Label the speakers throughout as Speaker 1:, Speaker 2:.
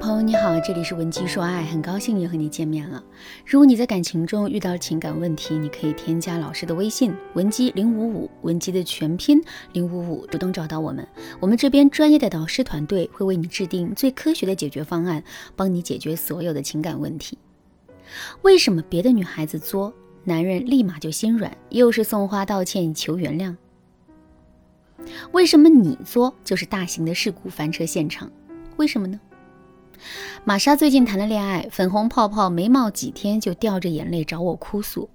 Speaker 1: 朋友你好，这里是文姬说爱，很高兴又和你见面了。如果你在感情中遇到情感问题，你可以添加老师的微信文姬零五五，文姬的全拼零五五，主动找到我们，我们这边专业的导师团队会为你制定最科学的解决方案，帮你解决所有的情感问题。为什么别的女孩子作，男人立马就心软，又是送花道歉求原谅？为什么你作就是大型的事故翻车现场？为什么呢？玛莎最近谈了恋爱，粉红泡泡没冒几天就掉着眼泪找我哭诉。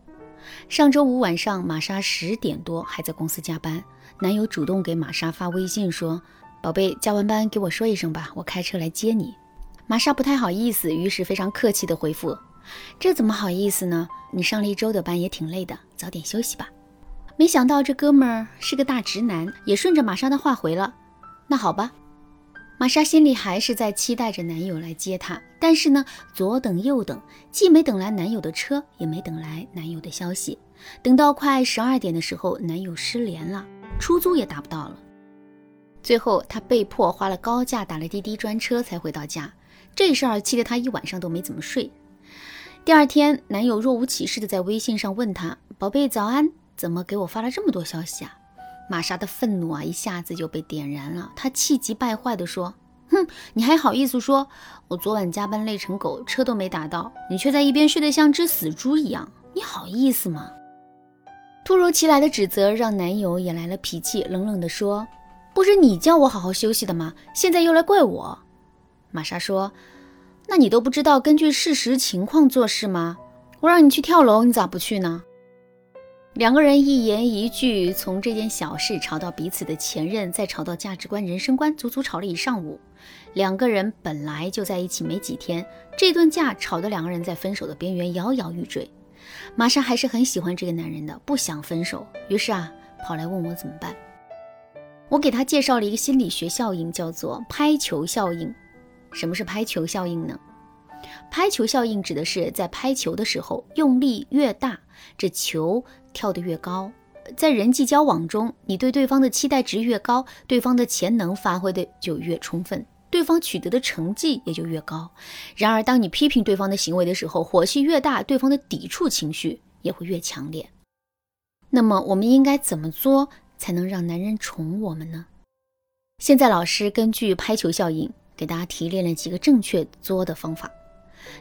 Speaker 1: 上周五晚上，玛莎十点多还在公司加班，男友主动给玛莎发微信说：“宝贝，加完班给我说一声吧，我开车来接你。”玛莎不太好意思，于是非常客气地回复：“这怎么好意思呢？你上了一周的班也挺累的，早点休息吧。”没想到这哥们儿是个大直男，也顺着玛莎的话回了：“那好吧。”玛莎心里还是在期待着男友来接她，但是呢，左等右等，既没等来男友的车，也没等来男友的消息。等到快十二点的时候，男友失联了，出租也打不到了。最后，她被迫花了高价打了滴滴专车才回到家。这事儿气得她一晚上都没怎么睡。第二天，男友若无其事的在微信上问她：“宝贝，早安，怎么给我发了这么多消息啊？”玛莎的愤怒啊，一下子就被点燃了。她气急败坏地说：“哼，你还好意思说？我昨晚加班累成狗，车都没打到，你却在一边睡得像只死猪一样，你好意思吗？”突如其来的指责让男友也来了脾气，冷冷地说：“不是你叫我好好休息的吗？现在又来怪我。”玛莎说：“那你都不知道根据事实情况做事吗？我让你去跳楼，你咋不去呢？”两个人一言一句，从这件小事吵到彼此的前任，再吵到价值观、人生观，足足吵了一上午。两个人本来就在一起没几天，这顿架吵得两个人在分手的边缘摇摇欲坠。玛莎还是很喜欢这个男人的，不想分手，于是啊，跑来问我怎么办。我给他介绍了一个心理学效应，叫做拍球效应。什么是拍球效应呢？拍球效应指的是在拍球的时候用力越大，这球跳得越高。在人际交往中，你对对方的期待值越高，对方的潜能发挥的就越充分，对方取得的成绩也就越高。然而，当你批评对方的行为的时候，火气越大，对方的抵触情绪也会越强烈。那么，我们应该怎么做才能让男人宠我们呢？现在，老师根据拍球效应给大家提炼了几个正确作的方法。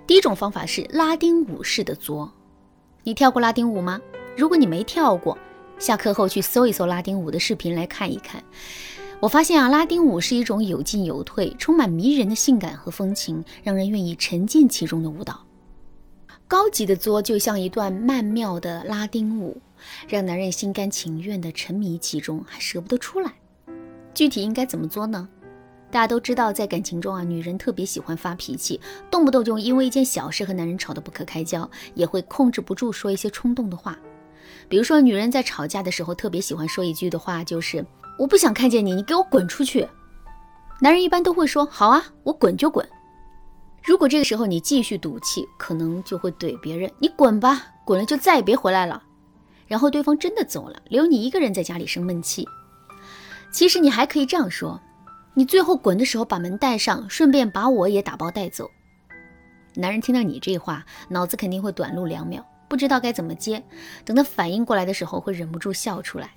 Speaker 1: 第一种方法是拉丁舞式的作，你跳过拉丁舞吗？如果你没跳过，下课后去搜一搜拉丁舞的视频来看一看。我发现啊，拉丁舞是一种有进有退、充满迷人的性感和风情，让人愿意沉浸其中的舞蹈。高级的作就像一段曼妙的拉丁舞，让男人心甘情愿地沉迷其中，还舍不得出来。具体应该怎么做呢？大家都知道，在感情中啊，女人特别喜欢发脾气，动不动就因为一件小事和男人吵得不可开交，也会控制不住说一些冲动的话。比如说，女人在吵架的时候特别喜欢说一句的话，就是“我不想看见你，你给我滚出去”。男人一般都会说“好啊，我滚就滚”。如果这个时候你继续赌气，可能就会怼别人：“你滚吧，滚了就再也别回来了。”然后对方真的走了，留你一个人在家里生闷气。其实你还可以这样说。你最后滚的时候把门带上，顺便把我也打包带走。男人听到你这话，脑子肯定会短路两秒，不知道该怎么接。等他反应过来的时候，会忍不住笑出来。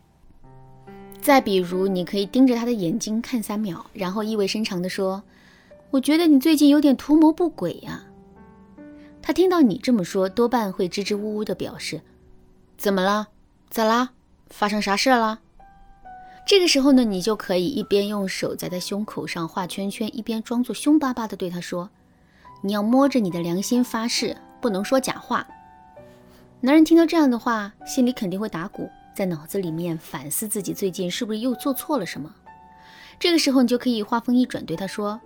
Speaker 1: 再比如，你可以盯着他的眼睛看三秒，然后意味深长地说：“我觉得你最近有点图谋不轨呀。”他听到你这么说，多半会支支吾吾地表示：“怎么了？咋啦？发生啥事了？”这个时候呢，你就可以一边用手在他胸口上画圈圈，一边装作凶巴巴的对他说：“你要摸着你的良心发誓，不能说假话。”男人听到这样的话，心里肯定会打鼓，在脑子里面反思自己最近是不是又做错了什么。这个时候，你就可以话锋一转，对他说：“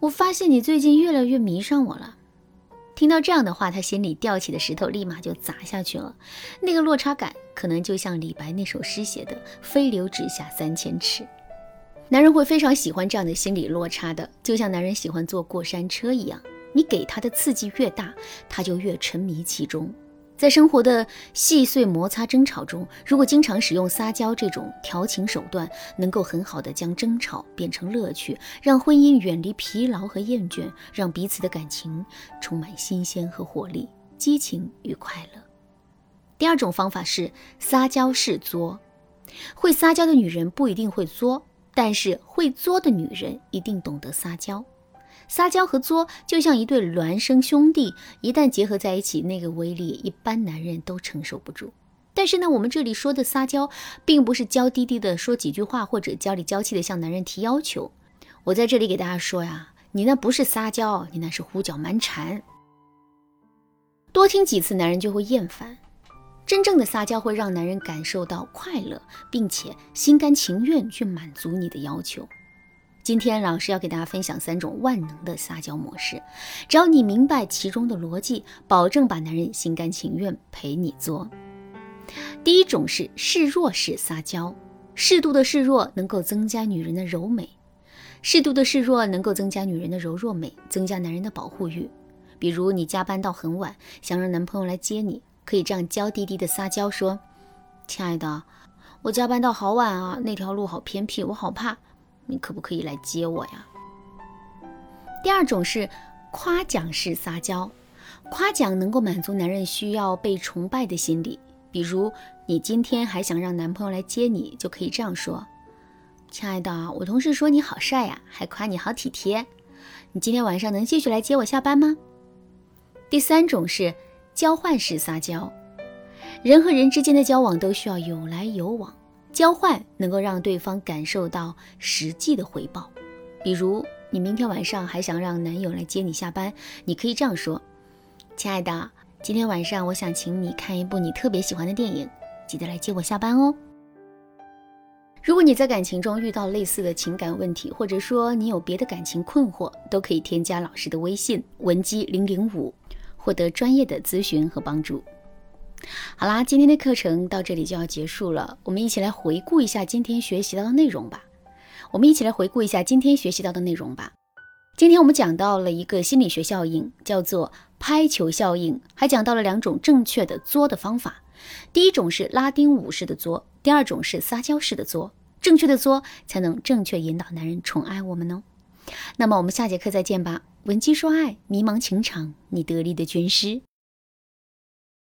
Speaker 1: 我发现你最近越来越迷上我了。”听到这样的话，他心里吊起的石头立马就砸下去了。那个落差感，可能就像李白那首诗写的“飞流直下三千尺”。男人会非常喜欢这样的心理落差的，就像男人喜欢坐过山车一样。你给他的刺激越大，他就越沉迷其中。在生活的细碎摩擦争吵中，如果经常使用撒娇这种调情手段，能够很好的将争吵变成乐趣，让婚姻远离疲劳和厌倦，让彼此的感情充满新鲜和活力、激情与快乐。第二种方法是撒娇式作，会撒娇的女人不一定会作，但是会作的女人一定懂得撒娇。撒娇和作就像一对孪生兄弟，一旦结合在一起，那个威力一般男人都承受不住。但是呢，我们这里说的撒娇，并不是娇滴滴的说几句话，或者娇里娇气的向男人提要求。我在这里给大家说呀，你那不是撒娇，你那是胡搅蛮缠。多听几次，男人就会厌烦。真正的撒娇会让男人感受到快乐，并且心甘情愿去满足你的要求。今天老师要给大家分享三种万能的撒娇模式，只要你明白其中的逻辑，保证把男人心甘情愿陪你做。第一种是示弱式撒娇，适度的示弱能够增加女人的柔美，适度的示弱能够增加女人的柔弱美，增加男人的保护欲。比如你加班到很晚，想让男朋友来接你，可以这样娇滴滴的撒娇说：“亲爱的，我加班到好晚啊，那条路好偏僻，我好怕。”你可不可以来接我呀？第二种是夸奖式撒娇，夸奖能够满足男人需要被崇拜的心理。比如你今天还想让男朋友来接你，就可以这样说：“亲爱的，我同事说你好帅呀，还夸你好体贴。你今天晚上能继续来接我下班吗？”第三种是交换式撒娇，人和人之间的交往都需要有来有往。交换能够让对方感受到实际的回报，比如你明天晚上还想让男友来接你下班，你可以这样说：“亲爱的，今天晚上我想请你看一部你特别喜欢的电影，记得来接我下班哦。”如果你在感情中遇到类似的情感问题，或者说你有别的感情困惑，都可以添加老师的微信文姬零零五，获得专业的咨询和帮助。好啦，今天的课程到这里就要结束了。我们一起来回顾一下今天学习到的内容吧。我们一起来回顾一下今天学习到的内容吧。今天我们讲到了一个心理学效应，叫做拍球效应，还讲到了两种正确的作的方法。第一种是拉丁舞式的作，第二种是撒娇式的作。正确的作才能正确引导男人宠爱我们哦。那么我们下节课再见吧。闻鸡说爱，迷茫情场，你得力的军师。